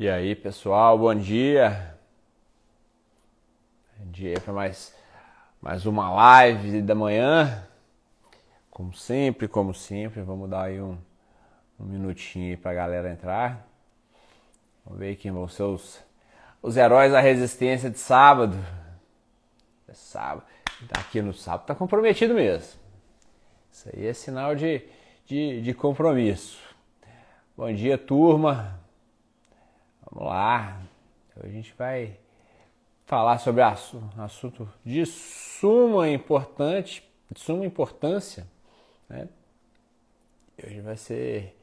E aí, pessoal, bom dia. Bom dia para mais, mais uma live da manhã. Como sempre, como sempre, vamos dar aí um, um minutinho aí pra galera entrar. Vamos ver quem vão ser os, os heróis da resistência de sábado. É sábado. Tá aqui no sábado tá comprometido mesmo. Isso aí é sinal de, de, de compromisso. Bom dia, turma. Vamos lá. Hoje a gente vai falar sobre assunto de suma importante, de suma importância, né? Hoje vai ser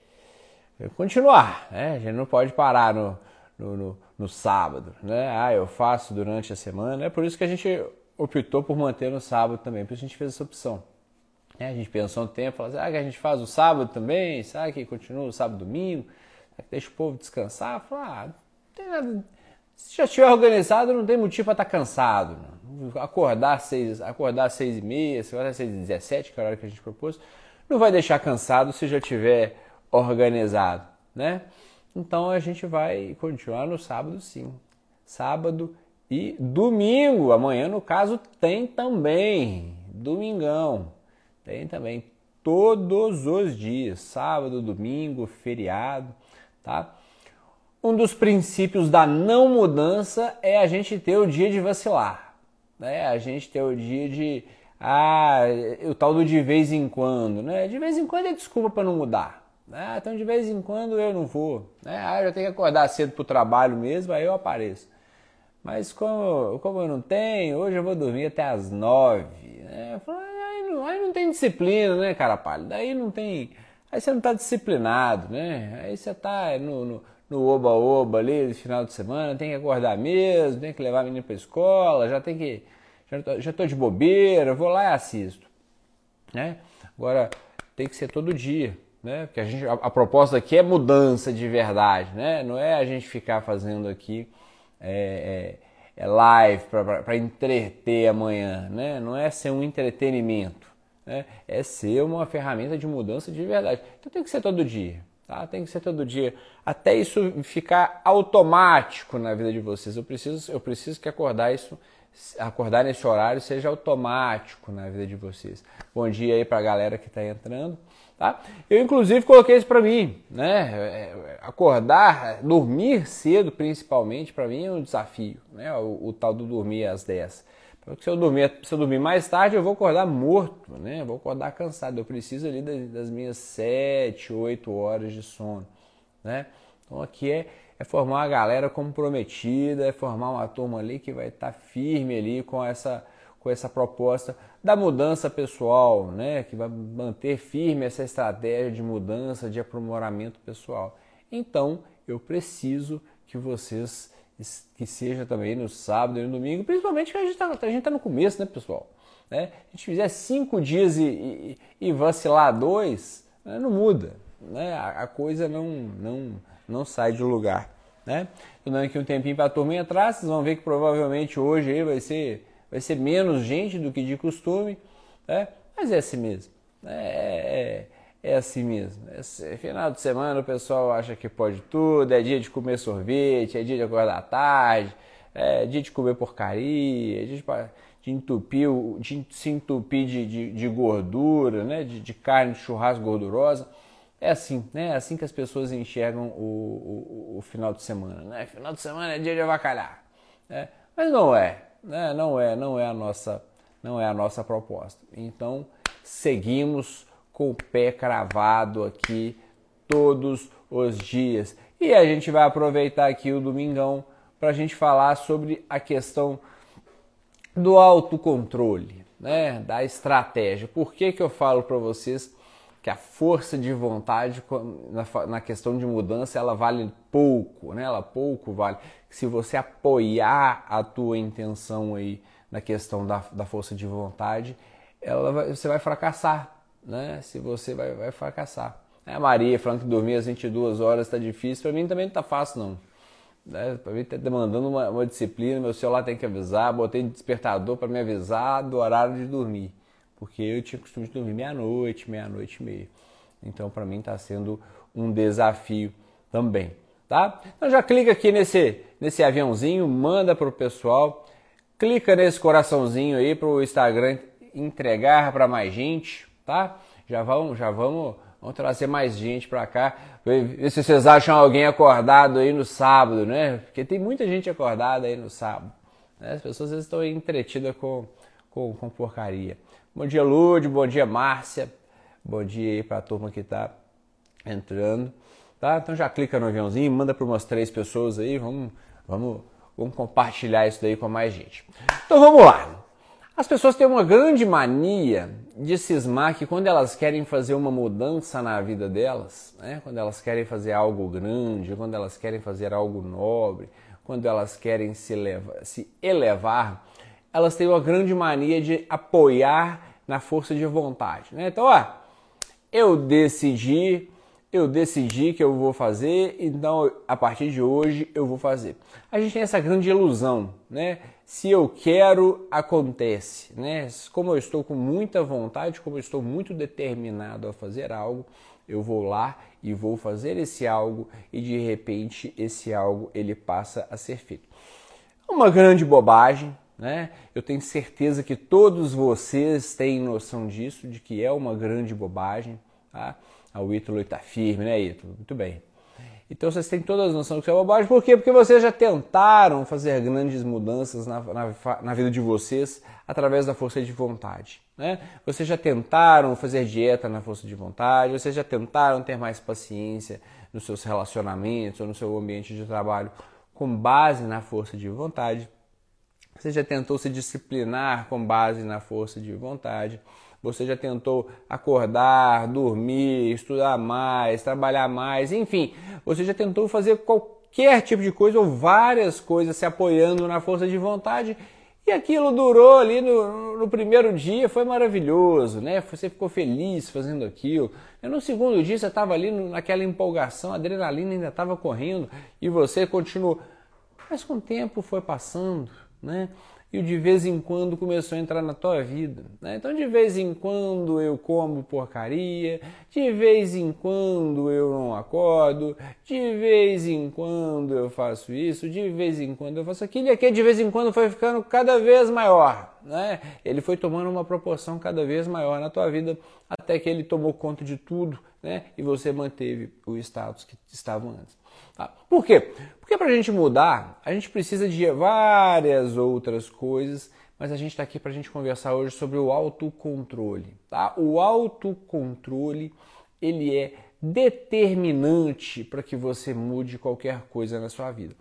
continuar, né? A gente não pode parar no, no, no, no sábado, né? Ah, eu faço durante a semana. É por isso que a gente optou por manter no sábado também, por isso a gente fez essa opção. É, a gente pensou um tempo, falou assim, ah, que a gente faz o sábado também, sabe que continua o sábado domingo, deixa o povo descansar. Falou, ah, tem nada. Se já estiver organizado, não tem motivo para estar tá cansado. Acordar às seis, acordar seis e meia, se às seis e dezessete, que é a hora que a gente propôs, não vai deixar cansado se já tiver organizado, né? Então a gente vai continuar no sábado sim. Sábado e domingo, amanhã no caso tem também, domingão. Tem também todos os dias, sábado, domingo, feriado, tá? Um dos princípios da não mudança é a gente ter o dia de vacilar, né? A gente ter o dia de ah, o tal do de vez em quando, né? De vez em quando é desculpa para não mudar. Né? Então de vez em quando eu não vou, né? Ah, eu tenho que acordar cedo para o trabalho mesmo, aí eu apareço. Mas como, como eu não tenho, hoje eu vou dormir até as nove. Né? Falo, aí não tem disciplina, né, cara pálida? Aí não tem. Aí você não tá disciplinado, né? Aí você tá no, oba-oba ali no final de semana, tem que acordar mesmo, tem que levar a menina pra escola, já tem que. Já já tô de bobeira, vou lá e assisto. Né? Agora, tem que ser todo dia. Né? Porque a, gente, a, a proposta aqui é mudança de verdade, né? Não é a gente ficar fazendo aqui é, é, é live para entreter amanhã, né? Não é ser um entretenimento né, é ser uma ferramenta de mudança de verdade. Então tem que ser todo dia, tá? Tem que ser todo dia, até isso ficar automático na vida de vocês. Eu preciso, eu preciso que acordar isso, acordar nesse horário seja automático na vida de vocês. Bom dia aí para a galera que está entrando. Tá? Eu inclusive coloquei isso para mim, né? É, acordar, dormir cedo, principalmente, para mim é um desafio, né? O, o, tal do dormir às 10. Se eu dormir, se eu dormir mais tarde, eu vou acordar morto, né? Eu vou acordar cansado. Eu preciso ali das, das minhas 7, 8 horas de sono, né? Então aqui é, é formar uma galera comprometida, é formar uma turma ali que vai estar tá firme ali com essa, com essa proposta da mudança pessoal, né? Que vai manter firme essa estratégia de mudança, de aprimoramento pessoal. Então eu preciso que vocês que seja também no sábado e no domingo, principalmente que a gente está tá no começo, né, pessoal? Né? A gente fizer cinco dias e, e, e vacilar dois, né, não muda, né? A, a, coisa não, não, não sai de lugar, né? Tô dando aqui um tempinho para a turma entrar, vocês vão ver que provavelmente hoje aí vai ser, vai ser menos gente do que de costume, né? Mas é assim mesmo, né? é, é é assim mesmo. Esse final de semana o pessoal acha que pode tudo, é dia de comer sorvete, é dia de acordar tarde, é dia de comer porcaria, é dia de, de entupir, de se entupir de, de, de gordura, né? de, de, carne de churrasco gordurosa. É assim, né? É assim que as pessoas enxergam o, o, o final de semana. Né? Final de semana é dia de avacalhar. Né? Mas não é, né? não é, não é a nossa, não é a nossa proposta. Então seguimos com o pé cravado aqui todos os dias. E a gente vai aproveitar aqui o domingão para a gente falar sobre a questão do autocontrole, né? da estratégia. Por que, que eu falo para vocês que a força de vontade na, questão de mudança ela vale pouco, né? Ela pouco vale. Se você apoiar a tua intenção aí na questão da, da força de vontade, ela vai, você vai fracassar, né? Se você vai, vai fracassar. É Maria falando que dormir às 22 horas está difícil, para mim também não está fácil não. Né? Para mim está demandando uma, uma, disciplina, meu celular tem que avisar, botei despertador para me avisar do horário de dormir, porque eu tinha costume de dormir meia-noite, meia-noite e meia. Então para mim está sendo um desafio também. tá? Então já clica aqui nesse, nesse aviãozinho, manda pro pessoal, clica nesse coraçãozinho aí pro Instagram entregar para mais gente, tá? Já vamos, já vamos, vamos trazer mais gente para cá. Ver se vocês acham alguém acordado aí no sábado, né? Porque tem muita gente acordada aí no sábado. Né? As pessoas estão entretidas com, com, com porcaria. Bom dia, Lúdio. Bom dia, Márcia. Bom dia aí para a turma que está entrando. Tá? Então já clica no aviãozinho, manda para umas três pessoas aí, vamos, vamos, vamos compartilhar isso daí com mais gente. Então vamos lá. As pessoas têm uma grande mania de cismar que quando elas querem fazer uma mudança na vida delas, né, quando elas querem fazer algo grande, quando elas querem fazer algo nobre, quando elas querem se, elevar, se elevar, elas têm uma grande mania de apoiar na força de vontade. Né? Então, ó, eu decidi eu decidi que eu vou fazer, então a partir de hoje eu vou fazer. A gente tem essa grande ilusão, né? Se eu quero, acontece, né? Como eu estou com muita vontade, como eu estou muito determinado a fazer algo, eu vou lá e vou fazer esse algo e de repente esse algo ele passa a ser feito. Uma grande bobagem, né? Eu tenho certeza que todos vocês têm noção disso, de que é uma grande bobagem, tá? O Ítalo está firme, né, Ítalo? Muito bem. Então vocês têm todas as noções que é bobagem. Por quê? Porque vocês já tentaram fazer grandes mudanças na, na, na, vida de vocês através da força de vontade. Né? Vocês já tentaram fazer dieta na força de vontade, vocês já tentaram ter mais paciência nos seus relacionamentos ou no seu ambiente de trabalho com base na força de vontade. Você já tentou se disciplinar com base na força de vontade. Você já tentou acordar, dormir, estudar mais, trabalhar mais, enfim, você já tentou fazer qualquer tipo de coisa ou várias coisas se apoiando na força de vontade e aquilo durou ali no, no, primeiro dia, foi maravilhoso, né? Você ficou feliz fazendo aquilo. E no segundo dia você estava ali naquela empolgação, a adrenalina ainda estava correndo e você continuou. Mas com o tempo foi passando, né? E de vez em quando começou a entrar na tua vida. Né? Então, de vez em quando eu como porcaria, de vez em quando eu não acordo, de vez em quando eu faço isso, de vez em quando eu faço aquilo, e aqui de vez em quando foi ficando cada vez maior. Né? Ele foi tomando uma proporção cada vez maior na tua vida, até que ele tomou conta de tudo né? e você manteve o status que estava antes. Tá? Por quê? Porque para a gente mudar, a gente precisa de várias outras coisas, mas a gente está aqui para a gente conversar hoje sobre o autocontrole. Tá? O autocontrole ele é determinante para que você mude qualquer coisa na sua vida.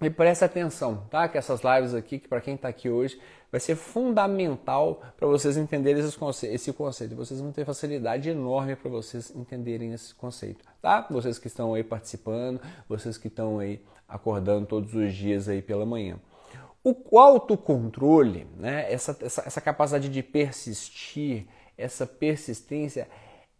E presta atenção, tá? Que essas lives aqui, que para quem está aqui hoje, vai ser fundamental para vocês entenderem esse conceito. Vocês vão ter facilidade enorme para vocês entenderem esse conceito, tá? Vocês que estão aí participando, vocês que estão aí acordando todos os dias aí pela manhã. O autocontrole, né? Essa, essa, essa capacidade de persistir, essa persistência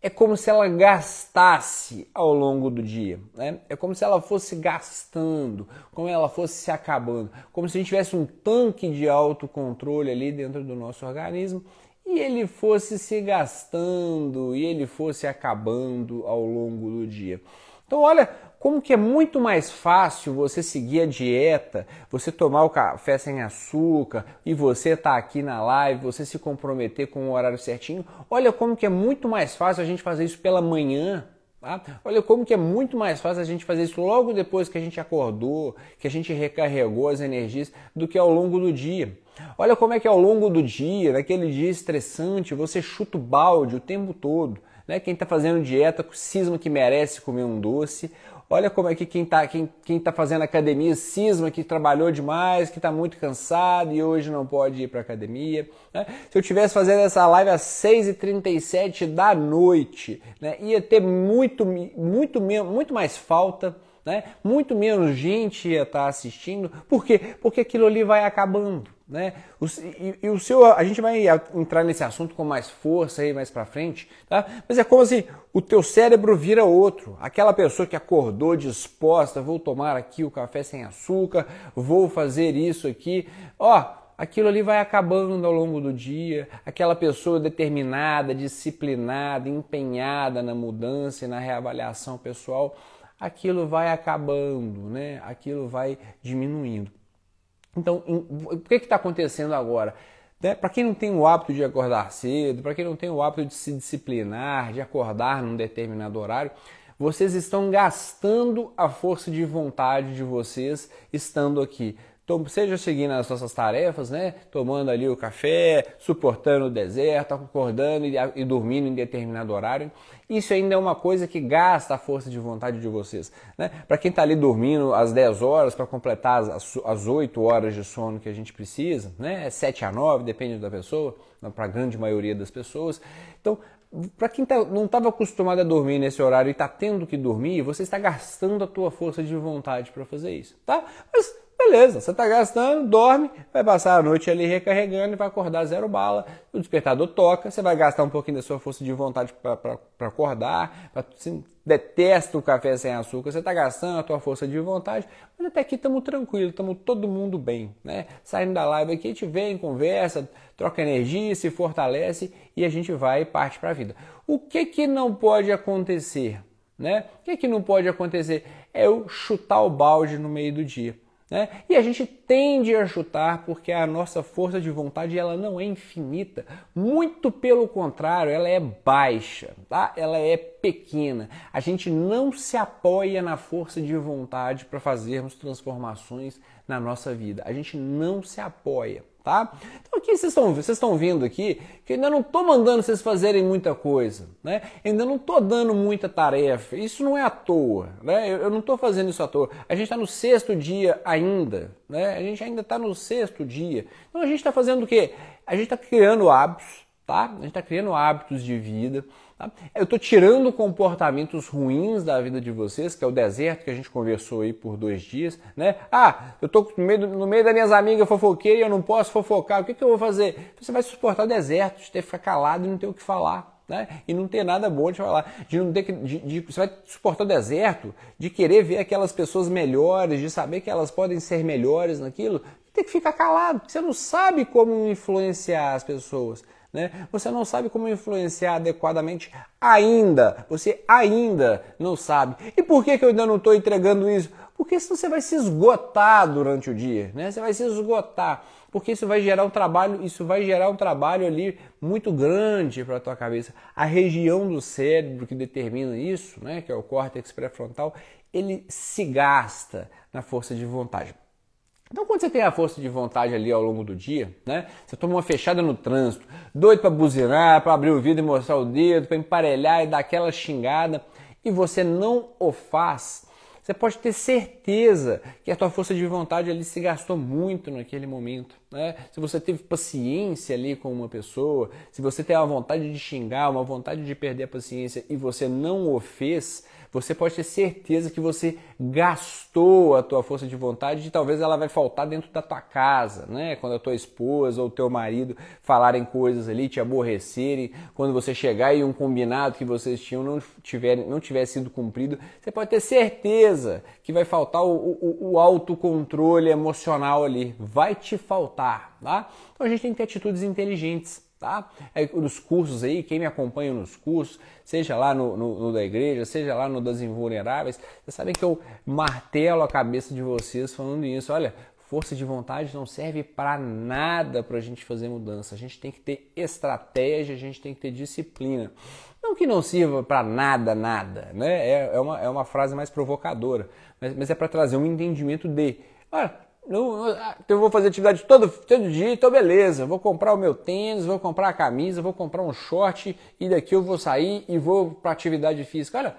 é como se ela gastasse ao longo do dia. Né? É como se ela fosse gastando, como ela fosse se acabando, como se a gente tivesse um tanque de autocontrole ali dentro do nosso organismo e ele fosse se gastando e ele fosse acabando ao longo do dia. Então, olha como que é muito mais fácil você seguir a dieta, você tomar o café sem açúcar e você estar tá aqui na live, você se comprometer com o horário certinho. Olha como que é muito mais fácil a gente fazer isso pela manhã. Tá? Olha como que é muito mais fácil a gente fazer isso logo depois que a gente acordou, que a gente recarregou as energias, do que ao longo do dia. Olha como é que ao longo do dia, naquele dia estressante, você chuta o balde o tempo todo. Né? Quem está fazendo dieta cisma que merece comer um doce, Olha como é que quem está quem, quem tá fazendo academia cisma que trabalhou demais, que está muito cansado e hoje não pode ir para academia. Né? Se eu tivesse fazendo essa live às 6h37 da noite, né, ia ter muito, muito, muito mais falta né? Muito menos gente ia estar assistindo. Por quê? Porque aquilo ali vai acabando. Né? O, e, e, o seu, a gente vai entrar nesse assunto com mais força aí mais para frente, tá? Mas é como se o teu cérebro vira outro. Aquela pessoa que acordou disposta, vou tomar aqui o café sem açúcar, vou fazer isso aqui, ó, aquilo ali vai acabando ao longo do dia. Aquela pessoa determinada, disciplinada, empenhada na mudança e na reavaliação pessoal, aquilo vai acabando, né? Aquilo vai diminuindo. Então, o que está acontecendo agora? Né? Para quem não tem o hábito de acordar cedo, para quem não tem o hábito de se disciplinar, de acordar num determinado horário, vocês estão gastando a força de vontade de vocês estando aqui seja seguindo as nossas tarefas, né? Tomando ali o café, suportando o deserto, acordando e, e dormindo em determinado horário. Isso ainda é uma coisa que gasta a força de vontade de vocês. Né? Para quem está ali dormindo às 10 horas para completar as, as 8 horas de sono que a gente precisa, né? É 7 a 9, depende da pessoa, para a grande maioria das pessoas. Então, para quem tá, não estava acostumado a dormir nesse horário e está tendo que dormir, você está gastando a tua força de vontade para fazer isso, tá? Mas Beleza, você está gastando, dorme, vai passar a noite ali recarregando e vai acordar zero bala. O despertador toca, você vai gastar um pouquinho da sua força de vontade para acordar. Pra, você detesta o café sem açúcar, você está gastando a tua força de vontade, mas até aqui estamos tranquilos, estamos todo mundo bem. Né? Saindo da live aqui, a gente vem, conversa, troca energia, se fortalece e a gente vai e parte para a vida. O que, que não pode acontecer? Né? O que, que não pode acontecer? É eu chutar o balde no meio do dia. Né? E a gente tende a chutar porque a nossa força de vontade ela não é infinita, muito pelo contrário, ela é baixa, tá? ela é pequena. A gente não se apoia na força de vontade para fazermos transformações na nossa vida, a gente não se apoia tá? Então aqui vocês estão, vocês estão vendo aqui que ainda não estou mandando vocês fazerem muita coisa, né? Ainda não estou dando muita tarefa. Isso não é à toa, né? Eu, eu não estou fazendo isso à toa. A gente está no sexto dia ainda, né? A gente ainda está no sexto dia. Então a gente está fazendo o quê? A gente está criando hábitos, tá? A gente está criando hábitos de vida. Tá? Eu estou tirando comportamentos ruins da vida de vocês, que é o deserto que a gente conversou aí por dois dias, né? Ah, eu estou no meio, no meio das minhas amigas fofoqueiras e eu não posso fofocar. O que, que eu vou fazer? Você vai suportar o deserto, de ter que ficar calado e não ter o que falar. Né? E não ter nada bom de falar. De não ter que, de, de, você vai suportar o deserto, de querer ver aquelas pessoas melhores, de saber que elas podem ser melhores naquilo, tem que ficar calado, você não sabe como influenciar as pessoas. Né? Você não sabe como influenciar adequadamente ainda. Você ainda não sabe. E por que, que eu ainda não estou entregando isso? Porque senão você vai se esgotar durante o dia, né? Você vai se esgotar, porque isso vai gerar um trabalho, isso vai gerar um trabalho ali muito grande para a tua cabeça. A região do cérebro que determina isso, né, que é o córtex pré-frontal, ele se gasta na força de vontade. Então, quando você tem a força de vontade ali ao longo do dia, né? Você toma uma fechada no trânsito, doido para buzinar, para abrir o vidro e mostrar o dedo, para emparelhar e dar aquela xingada, e você não o faz, você pode ter certeza que a tua força de vontade ali se gastou muito naquele momento. Né? Se você teve paciência ali com uma pessoa, se você tem uma vontade de xingar, uma vontade de perder a paciência e você não o fez, você pode ter certeza que você gastou a tua força de vontade e talvez ela vai faltar dentro da tua casa, né? Quando a tua esposa ou teu marido falarem coisas ali, te aborrecerem, quando você chegar e um combinado que vocês tinham não tiver, não tiver sido cumprido, você pode ter certeza que vai faltar o, o, o autocontrole emocional ali, vai te faltar, tá? Então a gente tem que ter atitudes inteligentes tá? É, nos cursos aí, quem me acompanha nos cursos, seja lá no, no, no, da igreja, seja lá no das invulneráveis, vocês sabem que eu martelo a cabeça de vocês falando isso. Olha, força de vontade não serve para nada para a gente fazer mudança. A gente tem que ter estratégia, a gente tem que ter disciplina. Não que não sirva para nada, nada, né? É, é, uma, é uma frase mais provocadora, mas, mas é para trazer um entendimento de. Olha, eu vou fazer atividade todo, todo dia, então beleza. Vou comprar o meu tênis, vou comprar a camisa, vou comprar um short e daqui eu vou sair e vou para atividade física. Olha,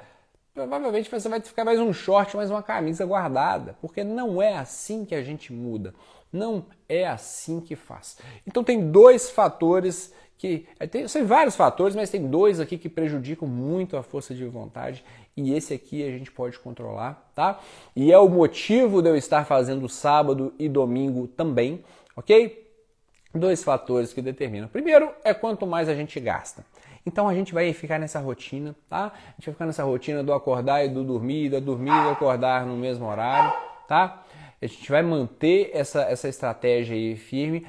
provavelmente você vai ficar mais um short, mais uma camisa guardada, porque não é assim que a gente muda. Não é assim que faz. Então tem dois fatores que é, tem, são vários fatores, mas tem dois aqui que prejudicam muito a força de vontade e esse aqui a gente pode controlar, tá? E é o motivo de eu estar fazendo sábado e domingo também, ok? Dois fatores que determinam. Primeiro é quanto mais a gente gasta. Então a gente vai ficar nessa rotina, tá? A gente vai ficar nessa rotina do acordar e do dormir, do dormir e acordar no mesmo horário, tá? A gente vai manter essa, essa estratégia aí firme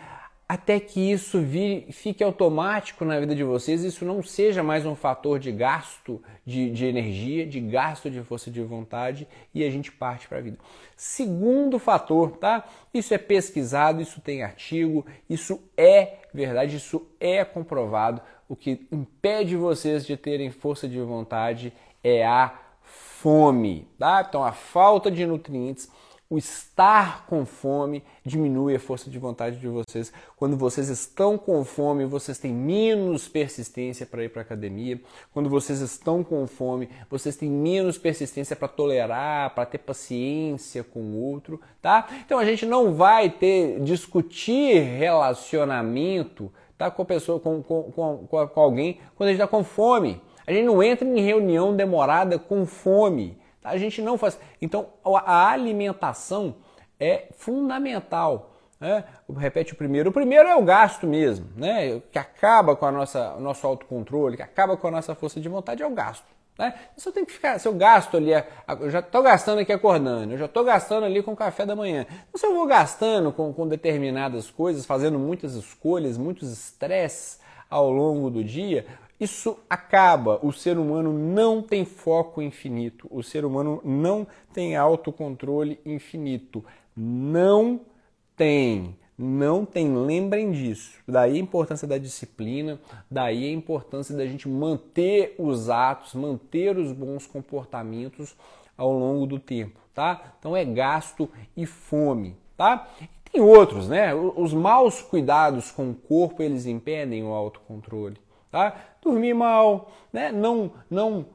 até que isso vire, fique automático na vida de vocês, isso não seja mais um fator de gasto de, de energia, de gasto de força de vontade e a gente parte para a vida. Segundo fator, tá? Isso é pesquisado, isso tem artigo, isso é verdade, isso é comprovado. O que impede vocês de terem força de vontade é a fome, tá? Então a falta de nutrientes o estar com fome diminui a força de vontade de vocês. Quando vocês estão com fome, vocês têm menos persistência para ir para a academia. Quando vocês estão com fome, vocês têm menos persistência para tolerar, para ter paciência com o outro, tá? Então a gente não vai ter discutir relacionamento, tá, com a pessoa, com, com, com, com alguém quando a gente está com fome. A gente não entra em reunião demorada com fome. A gente não faz. Então, a alimentação é fundamental. Né? Repete o primeiro. O primeiro é o gasto mesmo, né? que acaba com a nossa, o nosso autocontrole, que acaba com a nossa força de vontade, é o gasto. Né? Eu tenho que ficar, se eu gasto ali, eu já estou gastando aqui acordando, eu já estou gastando ali com o café da manhã. Então, se eu vou gastando com, com determinadas coisas, fazendo muitas escolhas, muitos estresses ao longo do dia, isso acaba. O ser humano não tem foco infinito. O ser humano não tem autocontrole infinito. Não tem. Não tem. Lembrem disso. Daí a importância da disciplina, daí a importância da gente manter os atos, manter os bons comportamentos ao longo do tempo, tá? Então é gasto e fome, tá? Tem outros, né? Os maus cuidados com o corpo, eles impedem o autocontrole tá? Dormir mal, né? Não, não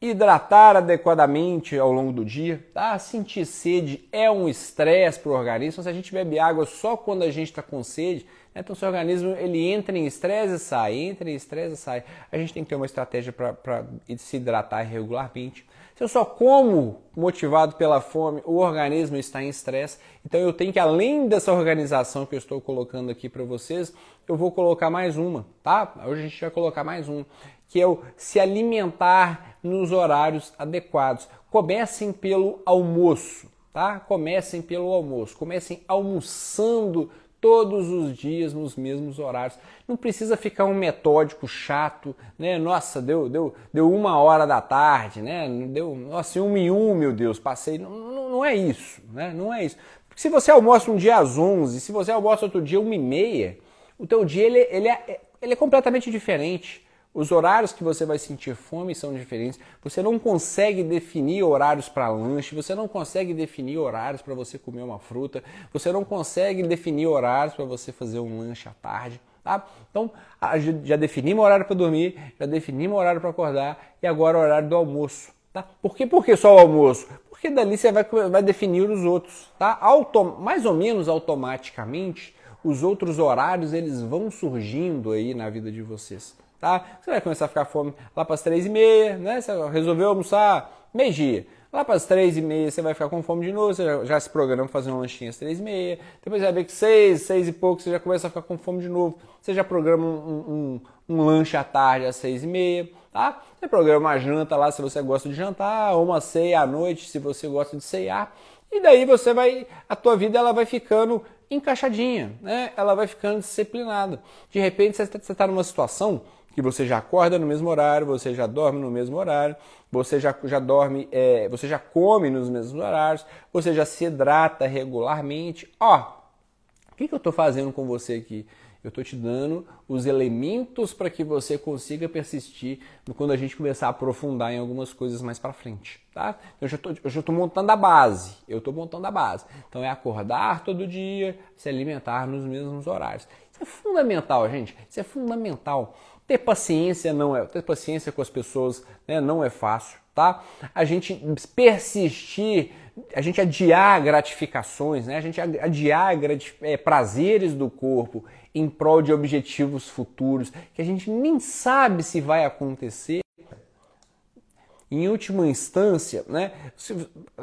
hidratar adequadamente ao longo do dia, tá? Sentir sede é um estresse para o organismo. Se a gente bebe água só quando a gente está com sede, né? então seu organismo ele entra em estresse e sai, entra em estresse e sai. A gente tem que ter uma estratégia para se hidratar regularmente. Se eu só como motivado pela fome, o organismo está em estresse. Então eu tenho que, além dessa organização que eu estou colocando aqui para vocês, eu vou colocar mais uma, tá? Hoje a gente vai colocar mais um, que é o se alimentar nos horários adequados. Comecem pelo almoço, tá? Comecem pelo almoço. Comecem almoçando todos os dias nos mesmos horários. Não precisa ficar um metódico chato, né? Nossa, deu, deu, deu uma hora da tarde, né? Deu, nossa, um e um, meu Deus, passei. Não, não, não é isso, né? Não é isso. Porque se você almoça um dia às 11, se você almoça outro dia uma e meia, o teu dia ele, ele, é, ele é completamente diferente. Os horários que você vai sentir fome são diferentes. Você não consegue definir horários para lanche, você não consegue definir horários para você comer uma fruta, você não consegue definir horários para você fazer um lanche à tarde. Tá? Então, já definimos horário para dormir, já definimos horário para acordar e agora o horário do almoço. Tá? Por, que, por que só o almoço? Porque dali você vai, vai definir os outros. Tá? Mais ou menos automaticamente, os outros horários eles vão surgindo aí na vida de vocês tá? Você vai começar a ficar fome lá para as três e meia, né? Você resolveu almoçar meio-dia. Lá para as três e meia você vai ficar com fome de novo, você já, já se programa fazer um lanchinho às três e meia. Depois você vai ver que seis, seis e pouco você já começa a ficar com fome de novo. Você já programa um, um, um lanche à tarde às seis e meia, tá? Você programa uma janta lá se você gosta de jantar, ou uma ceia à noite se você gosta de ceiar. E daí você vai, a tua vida ela vai ficando encaixadinha, né? Ela vai ficando disciplinada. De repente você está tá numa situação que você já acorda no mesmo horário, você já dorme no mesmo horário, você já, já dorme, é, você já come nos mesmos horários, você já se hidrata regularmente. Ó, o que, que eu estou fazendo com você aqui? Eu estou te dando os elementos para que você consiga persistir quando a gente começar a aprofundar em algumas coisas mais para frente, tá? Eu já estou montando a base, eu estou montando a base. Então é acordar todo dia, se alimentar nos mesmos horários. Isso é fundamental, gente. Isso é fundamental. Ter paciência não é, ter paciência com as pessoas né, não é fácil, tá? A gente persistir, a gente adiar gratificações, né? A gente adiar é, prazeres do corpo em prol de objetivos futuros que a gente nem sabe se vai acontecer. Em última instância, né,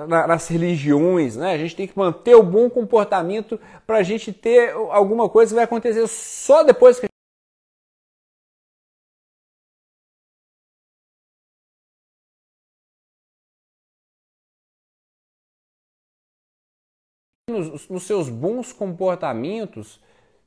nas religiões, né, a gente tem que manter o bom comportamento para a gente ter alguma coisa que vai acontecer só depois que nos, nos seus bons comportamentos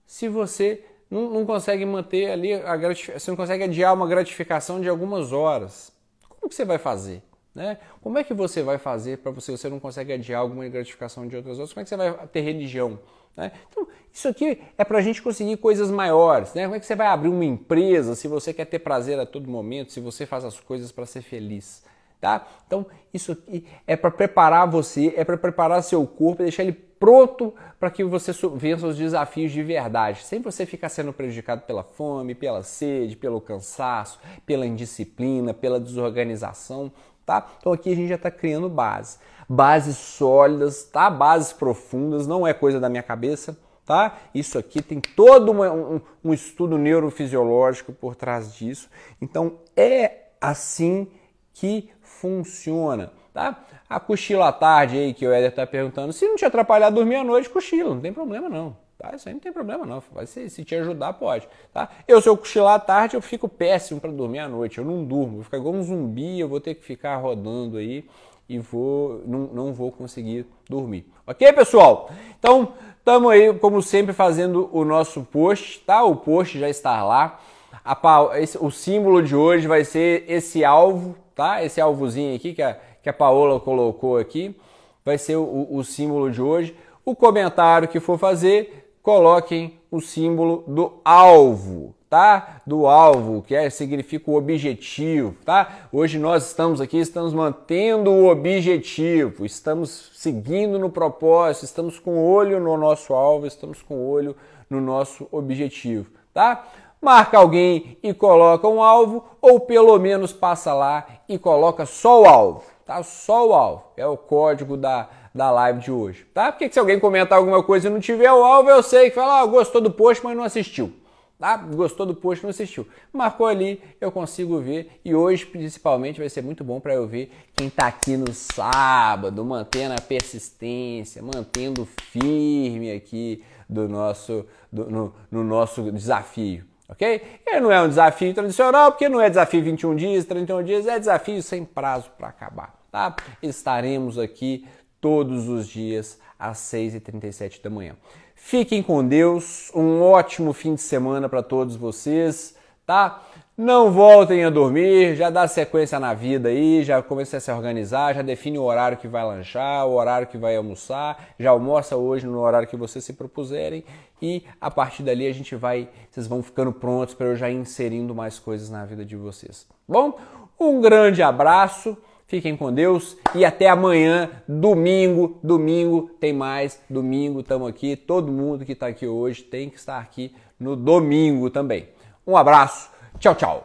se você não, não consegue manter ali a gratificação, você não consegue adiar uma gratificação de algumas horas? Como que você vai fazer? Né? Como é que você vai fazer para você, você não consegue adiar alguma gratificação de outras horas? Como é que você vai ter religião? Né? Então, isso aqui é para a gente conseguir coisas maiores. Né? Como é que você vai abrir uma empresa se você quer ter prazer a todo momento, se você faz as coisas para ser feliz? Tá? Então, isso aqui é para preparar você, é para preparar seu corpo, deixar ele pronto para que você vença os desafios de verdade, sem você ficar sendo prejudicado pela fome, pela sede, pelo cansaço, pela indisciplina, pela desorganização, tá? Então aqui a gente já está criando base, bases sólidas, tá? Bases profundas, não é coisa da minha cabeça, tá? Isso aqui tem todo um, um estudo neurofisiológico por trás disso, então é assim que funciona, tá? A cochila à tarde aí que o Éder está perguntando, se não te atrapalhar dormir à noite, cochila, não tem problema não. Tá? Isso aí não tem problema não. Vai ser, se te ajudar, pode. Tá? Eu, se eu cochilar à tarde, eu fico péssimo para dormir à noite. Eu não durmo, vou ficar igual um zumbi, eu vou ter que ficar rodando aí e vou, não, não vou conseguir dormir. Ok, pessoal? Então, estamos aí, como sempre, fazendo o nosso post, tá? O post já está lá. A, o símbolo de hoje vai ser esse alvo, tá? Esse alvozinho aqui que a, que a Paola colocou aqui. Vai ser o, o símbolo de hoje. O comentário que for fazer, coloquem o símbolo do alvo, tá? Do alvo, que é, significa o objetivo, tá? Hoje nós estamos aqui, estamos mantendo o objetivo, estamos seguindo no propósito, estamos com o olho no nosso alvo, estamos com o olho no nosso objetivo, tá? Marca alguém e coloca um alvo, ou pelo menos passa lá e coloca só o alvo, tá? Só o alvo. É o código da da live de hoje, tá? Porque se alguém comentar alguma coisa e não tiver o alvo, eu sei que fala, ah, gostou do post, mas não assistiu. Tá? Gostou do post, não assistiu. Marcou ali, eu consigo ver. E hoje, principalmente, vai ser muito bom para eu ver quem está aqui no sábado, mantendo a persistência, mantendo firme aqui do nosso, do, no, no nosso desafio ok? E não é um desafio tradicional, porque não é desafio 21 dias, 31 dias, é desafio sem prazo para acabar, tá? Estaremos aqui todos os dias às 6h37 da manhã. Fiquem com Deus, um ótimo fim de semana para todos vocês, tá? Não voltem a dormir, já dá sequência na vida aí, já comece a se organizar, já define o horário que vai lanchar, o horário que vai almoçar, já almoça hoje no horário que vocês se propuserem e a partir dali a gente vai, vocês vão ficando prontos para eu já inserindo mais coisas na vida de vocês. Bom, um grande abraço. Fiquem com Deus e até amanhã, domingo. Domingo tem mais. Domingo estamos aqui. Todo mundo que está aqui hoje tem que estar aqui no domingo também. Um abraço. 叫找